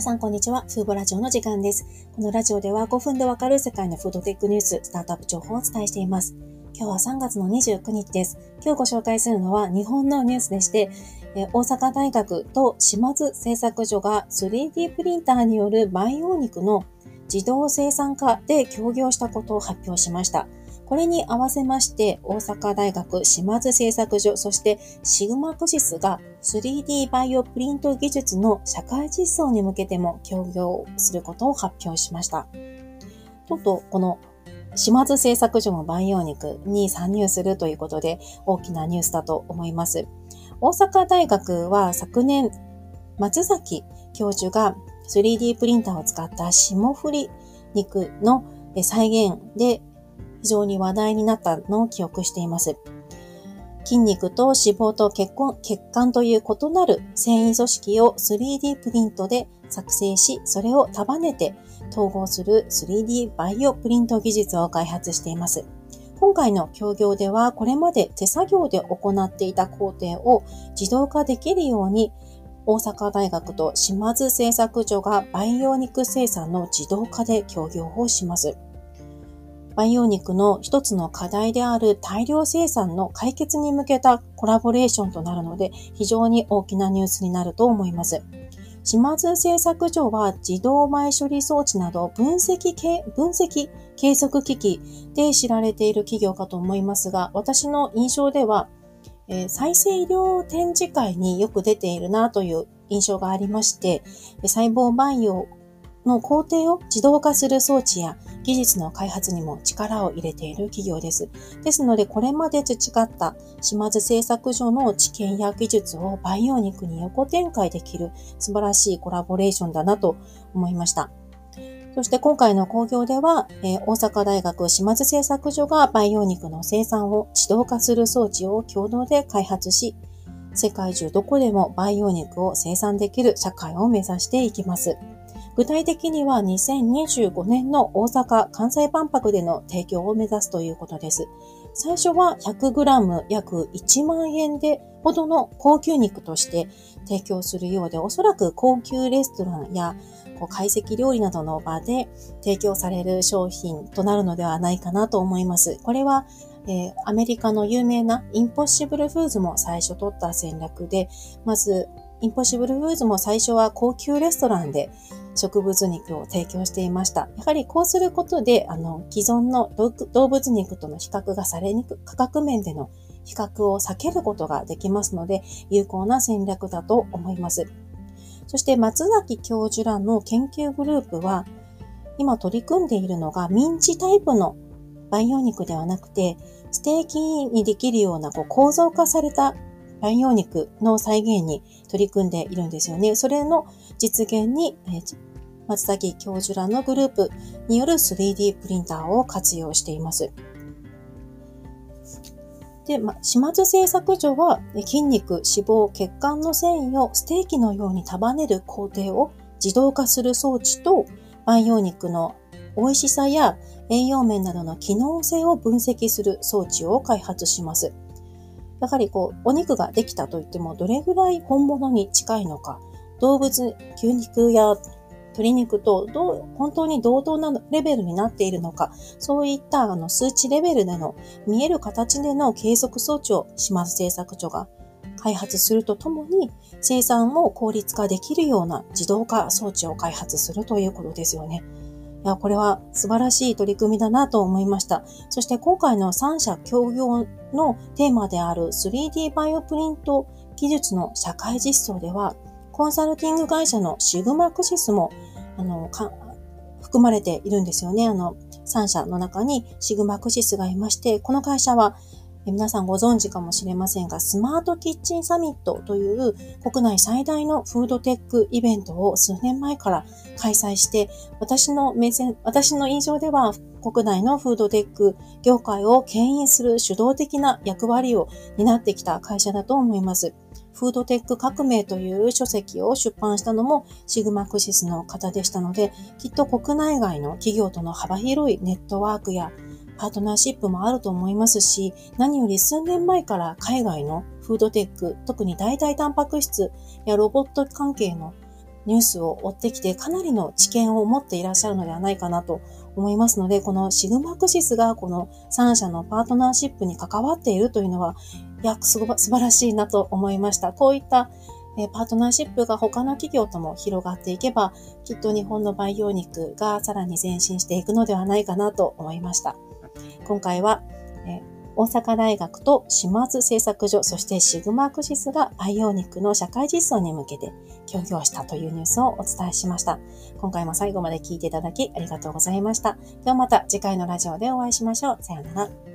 皆さん、こんにちは。フーボラジオの時間です。このラジオでは5分でわかる世界のフードテックニュース、スタートアップ情報をお伝えしています。今日は3月の29日です。今日ご紹介するのは日本のニュースでして、え大阪大学と島津製作所が 3D プリンターによる培養肉の自動生産化で協業したことを発表しました。これに合わせまして、大阪大学島津製作所、そしてシグマクシスが 3D バイオプリント技術の社会実装に向けても協業することを発表しました。ちょっとこの島津製作所の培養肉に参入するということで大きなニュースだと思います。大阪大学は昨年、松崎教授が 3D プリンターを使った霜降り肉の再現で非常に話題になったのを記憶しています。筋肉と脂肪と血血管という異なる繊維組織を 3D プリントで作成し、それを束ねて統合する 3D バイオプリント技術を開発しています。今回の協業では、これまで手作業で行っていた工程を自動化できるように、大阪大学と島津製作所が培養肉生産の自動化で協業をします。培養肉の一つの課題である大量生産の解決に向けたコラボレーションとなるので、非常に大きなニュースになると思います。島津製作所は自動前処理装置など分析系、分析計測機器で知られている企業かと思いますが、私の印象では、えー、再生医療展示会によく出ているなという印象がありまして、細胞培養の工程を自動化する装置や技術の開発にも力を入れている企業です。ですので、これまで培った島津製作所の知見や技術を培養肉に横展開できる素晴らしいコラボレーションだなと思いました。そして今回の工業では、えー、大阪大学島津製作所が培養肉の生産を自動化する装置を共同で開発し、世界中どこでも培養肉を生産できる社会を目指していきます。具体的には2025年の大阪・関西万博での提供を目指すということです。最初は 100g 約1万円でほどの高級肉として提供するようで、おそらく高級レストランやこう懐石料理などの場で提供される商品となるのではないかなと思います。これはえー、アメリカの有名なインポッシブルフーズも最初取った戦略で、まずインポッシブルフーズも最初は高級レストランで植物肉を提供していました。やはりこうすることで、あの、既存の動物肉との比較がされにくく、価格面での比較を避けることができますので、有効な戦略だと思います。そして松崎教授らの研究グループは、今取り組んでいるのがミンチタイプの培養肉ではなくて、ステーキにできるようなこう構造化された培養肉の再現に取り組んでいるんですよね。それの実現に、えー、松崎教授らのグループによる 3D プリンターを活用しています。で、ま、島津製作所は筋肉、脂肪、血管の繊維をステーキのように束ねる工程を自動化する装置と培養肉の美味しさや栄養面などの機能性を分析する装置を開発します。やはりこう、お肉ができたといっても、どれぐらい本物に近いのか、動物、牛肉や鶏肉とどう本当に同等なレベルになっているのか、そういったあの数値レベルでの見える形での計測装置を島津製作所が開発するとともに、生産も効率化できるような自動化装置を開発するということですよね。いや、これは素晴らしい取り組みだなと思いました。そして今回の3社協業のテーマである 3D バイオプリント技術の社会実装では、コンサルティング会社のシグマクシスも、あの、含まれているんですよね。あの、3社の中にシグマクシスがいまして、この会社は皆さんご存知かもしれませんが、スマートキッチンサミットという国内最大のフードテックイベントを数年前から開催して、私の目線、私の印象では国内のフードテック業界を牽引する主導的な役割を担ってきた会社だと思います。フードテック革命という書籍を出版したのもシグマクシスの方でしたので、きっと国内外の企業との幅広いネットワークやパートナーシップもあると思いますし、何より数年前から海外のフードテック、特に代替タンパク質やロボット関係のニュースを追ってきてかなりの知見を持っていらっしゃるのではないかなと思いますので、このシグマクシスがこの3社のパートナーシップに関わっているというのは、いや、素晴らしいなと思いました。こういったパートナーシップが他の企業とも広がっていけば、きっと日本の培養肉がさらに前進していくのではないかなと思いました。今回は、大阪大学と島津製作所、そしてシグマクシスが培養肉の社会実装に向けて協業したというニュースをお伝えしました。今回も最後まで聞いていただきありがとうございました。ではまた次回のラジオでお会いしましょう。さようなら。